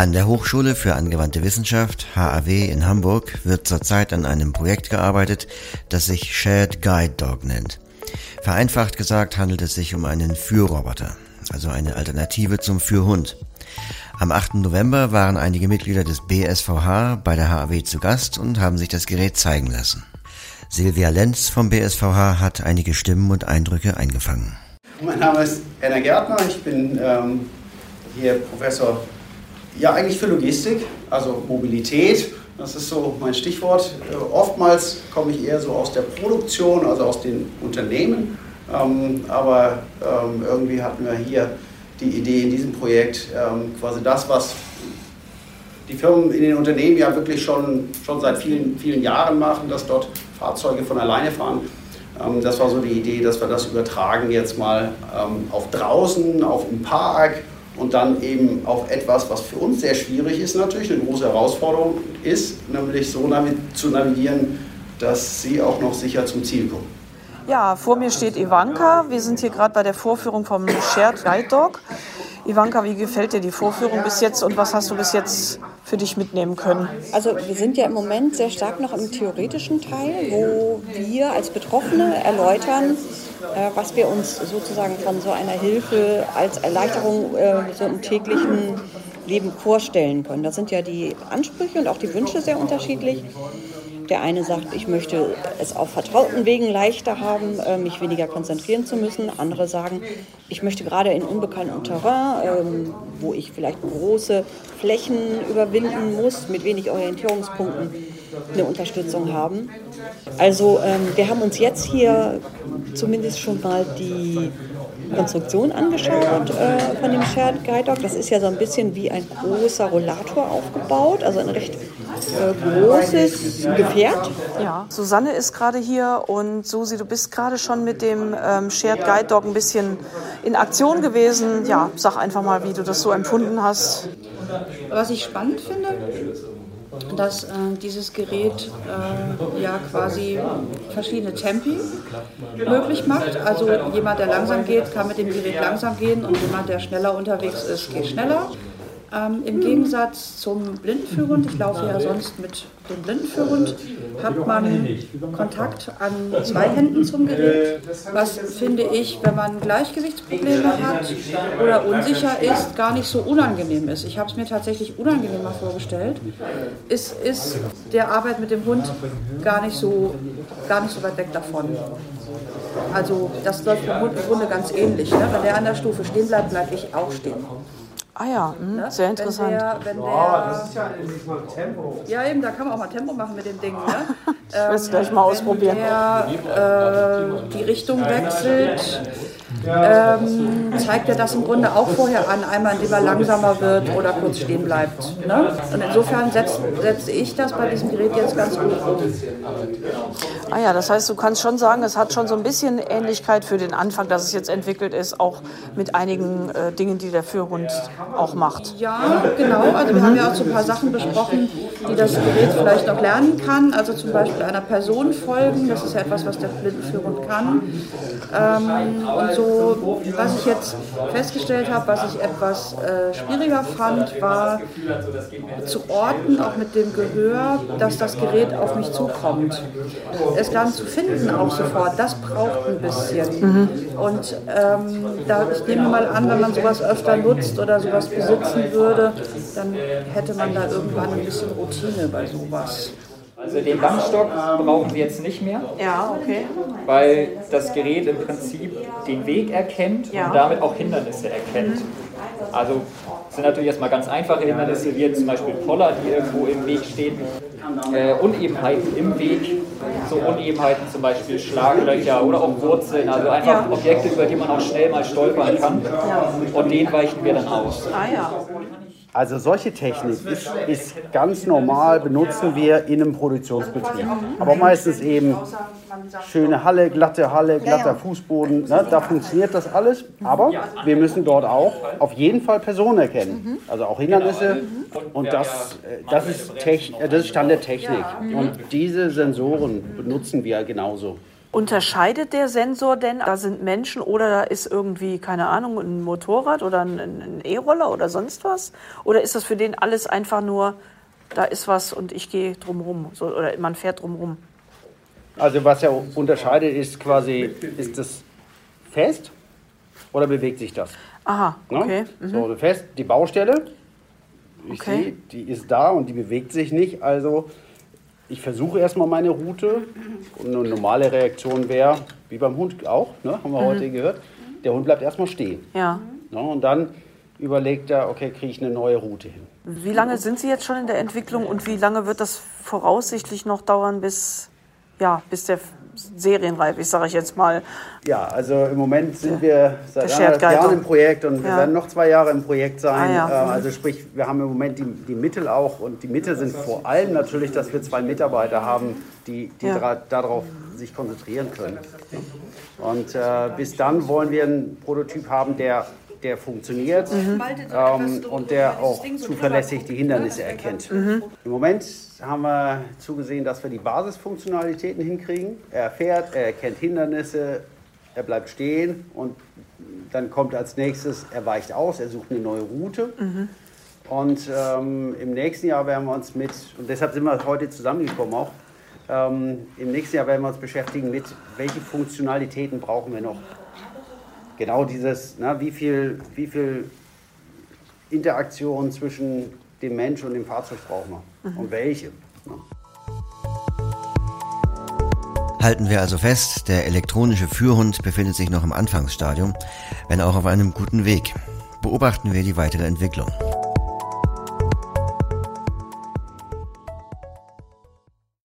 An der Hochschule für angewandte Wissenschaft HAW in Hamburg wird zurzeit an einem Projekt gearbeitet, das sich Shared Guide Dog nennt. Vereinfacht gesagt handelt es sich um einen Führroboter, also eine Alternative zum Führhund. Am 8. November waren einige Mitglieder des BSVH bei der HAW zu Gast und haben sich das Gerät zeigen lassen. Silvia Lenz vom BSVH hat einige Stimmen und Eindrücke eingefangen. Mein Name ist Erna Gärtner, ich bin ähm, hier Professor, ja eigentlich für Logistik, also Mobilität. Das ist so mein Stichwort. Äh, oftmals komme ich eher so aus der Produktion, also aus den Unternehmen. Ähm, aber ähm, irgendwie hatten wir hier die Idee in diesem Projekt, ähm, quasi das, was die Firmen in den Unternehmen ja wirklich schon, schon seit vielen, vielen Jahren machen, dass dort Fahrzeuge von alleine fahren. Das war so die Idee, dass wir das übertragen jetzt mal auf draußen, auf im Park und dann eben auf etwas, was für uns sehr schwierig ist, natürlich eine große Herausforderung ist, nämlich so zu navigieren, dass sie auch noch sicher zum Ziel kommen. Ja, vor mir steht Ivanka. Wir sind hier gerade bei der Vorführung vom Shared Guide Dog. Ivanka, wie gefällt dir die Vorführung bis jetzt und was hast du bis jetzt für dich mitnehmen können? Also wir sind ja im Moment sehr stark noch im theoretischen Teil, wo wir als Betroffene erläutern, was wir uns sozusagen von so einer Hilfe als Erleichterung äh, so im täglichen Leben vorstellen können. Da sind ja die Ansprüche und auch die Wünsche sehr unterschiedlich. Der eine sagt, ich möchte es auf vertrauten Wegen leichter haben, äh, mich weniger konzentrieren zu müssen. Andere sagen, ich möchte gerade in unbekanntem Terrain, ähm, wo ich vielleicht große Flächen überwinden muss, mit wenig Orientierungspunkten, eine Unterstützung haben. Also ähm, wir haben uns jetzt hier zumindest schon mal die Konstruktion angeschaut äh, von dem Shared Guide Dog. Das ist ja so ein bisschen wie ein großer Rollator aufgebaut, also ein recht äh, großes Gefährt. Ja, Susanne ist gerade hier und Susi, du bist gerade schon mit dem ähm, Shared Guide Dog ein bisschen in Aktion gewesen. Ja, sag einfach mal, wie du das so empfunden hast. Was ich spannend finde, dass äh, dieses Gerät äh, ja quasi verschiedene Tempi möglich macht. Also jemand, der langsam geht, kann mit dem Gerät langsam gehen und jemand, der schneller unterwegs ist, geht schneller. Ähm, Im Gegensatz zum Blindenführhund, ich laufe ja sonst mit dem Blindenführhund, hat man Kontakt an zwei Händen zum Gerät, was finde ich, wenn man Gleichgewichtsprobleme hat oder unsicher ist, gar nicht so unangenehm ist. Ich habe es mir tatsächlich unangenehmer vorgestellt. Es ist der Arbeit mit dem Hund gar nicht so, gar nicht so weit weg davon. Also das läuft beim Hund im Grunde ganz ähnlich. Ne? Wenn der an der Stufe stehen bleibt, bleibe ich auch stehen. Ah ja, mh, ne? sehr interessant. Wenn der, wenn der, oh, das ist ja mal Tempo. Ja, eben, da kann man auch mal Tempo machen mit dem Ding. Ne? ich will es gleich mal ausprobieren. Wenn der äh, die Richtung wechselt, ähm, zeigt er das im Grunde auch vorher an, einmal indem er langsamer wird oder kurz stehen bleibt. Ne? Und insofern setze setz ich das bei diesem Gerät jetzt ganz gut um. Ah ja, das heißt, du kannst schon sagen, es hat schon so ein bisschen Ähnlichkeit für den Anfang, dass es jetzt entwickelt ist, auch mit einigen äh, Dingen, die der Führhund auch macht. Ja, genau. Also wir haben ja auch so ein paar Sachen besprochen, die das Gerät vielleicht noch lernen kann. Also zum Beispiel einer Person folgen, das ist ja etwas, was der Blindenführhund kann. Ähm, und so was ich jetzt festgestellt habe, was ich etwas äh, schwieriger fand, war zu orten, auch mit dem Gehör, dass das Gerät auf mich zukommt. Es dann zu finden auch sofort, das braucht ein bisschen. Mhm. Und ähm, da, ich nehme mal an, wenn man sowas öfter nutzt oder sowas besitzen würde, dann hätte man da irgendwann ein bisschen Routine bei sowas. Also den Langstock brauchen wir jetzt nicht mehr. Ja, okay. Weil das Gerät im Prinzip den Weg erkennt ja. und damit auch Hindernisse erkennt. Mhm. Also sind natürlich erstmal ganz einfache Hindernisse, wie zum Beispiel Poller, die irgendwo im Weg stehen. Äh, Unebenheiten im Weg, so Unebenheiten zum Beispiel Schlaglöcher oder auch Wurzeln, also einfach ja. Objekte, über die man auch schnell mal stolpern kann. Ja. Und den weichen wir dann aus. Ah ja. Also solche Technik ist, ist, ganz normal, benutzen wir in einem Produktionsbetrieb. Aber meistens eben schöne Halle, glatte Halle, glatter Fußboden, ne, da funktioniert das alles. Aber wir müssen dort auch auf jeden Fall Personen erkennen, also auch Hindernisse. Und das, äh, das, ist, Techn das ist Stand der Technik. Und diese Sensoren benutzen wir genauso. Unterscheidet der Sensor denn, da sind Menschen oder da ist irgendwie, keine Ahnung, ein Motorrad oder ein E-Roller oder sonst was? Oder ist das für den alles einfach nur, da ist was und ich gehe drumherum so, oder man fährt drumherum? Also was er unterscheidet ist quasi, ist das fest oder bewegt sich das? Aha, okay. Mhm. So, fest, die Baustelle, ich okay. sehe, die ist da und die bewegt sich nicht, also ich versuche erstmal meine Route und eine normale Reaktion wäre, wie beim Hund auch, ne, haben wir mhm. heute gehört, der Hund bleibt erstmal stehen. Ja. Ne, und dann überlegt er, okay, kriege ich eine neue Route hin. Wie lange sind Sie jetzt schon in der Entwicklung und wie lange wird das voraussichtlich noch dauern, bis, ja, bis der serienreif ist, sage ich jetzt mal. Ja, also im Moment sind wir seit anderthalb Jahren im Projekt und wir werden noch zwei Jahre im Projekt sein. Ah, ja. Äh, also sprich, wir haben im Moment die, die Mittel auch und die Mittel sind vor allem natürlich, dass wir zwei Mitarbeiter haben, die, die ja. darauf sich konzentrieren können. Und äh, bis dann wollen wir einen Prototyp haben, der der funktioniert mhm. ähm, und der auch zuverlässig die Hindernisse erkennt. Mhm. Im Moment haben wir zugesehen, dass wir die Basisfunktionalitäten hinkriegen. Er fährt, er erkennt Hindernisse, er bleibt stehen und dann kommt als nächstes, er weicht aus, er sucht eine neue Route. Mhm. Und ähm, im nächsten Jahr werden wir uns mit, und deshalb sind wir heute zusammengekommen auch, ähm, im nächsten Jahr werden wir uns beschäftigen mit, welche Funktionalitäten brauchen wir noch genau dieses, na, wie, viel, wie viel Interaktion zwischen dem Mensch und dem Fahrzeug brauchen wir mhm. und welche. Na. Halten wir also fest, der elektronische Führhund befindet sich noch im Anfangsstadium, wenn auch auf einem guten Weg. Beobachten wir die weitere Entwicklung.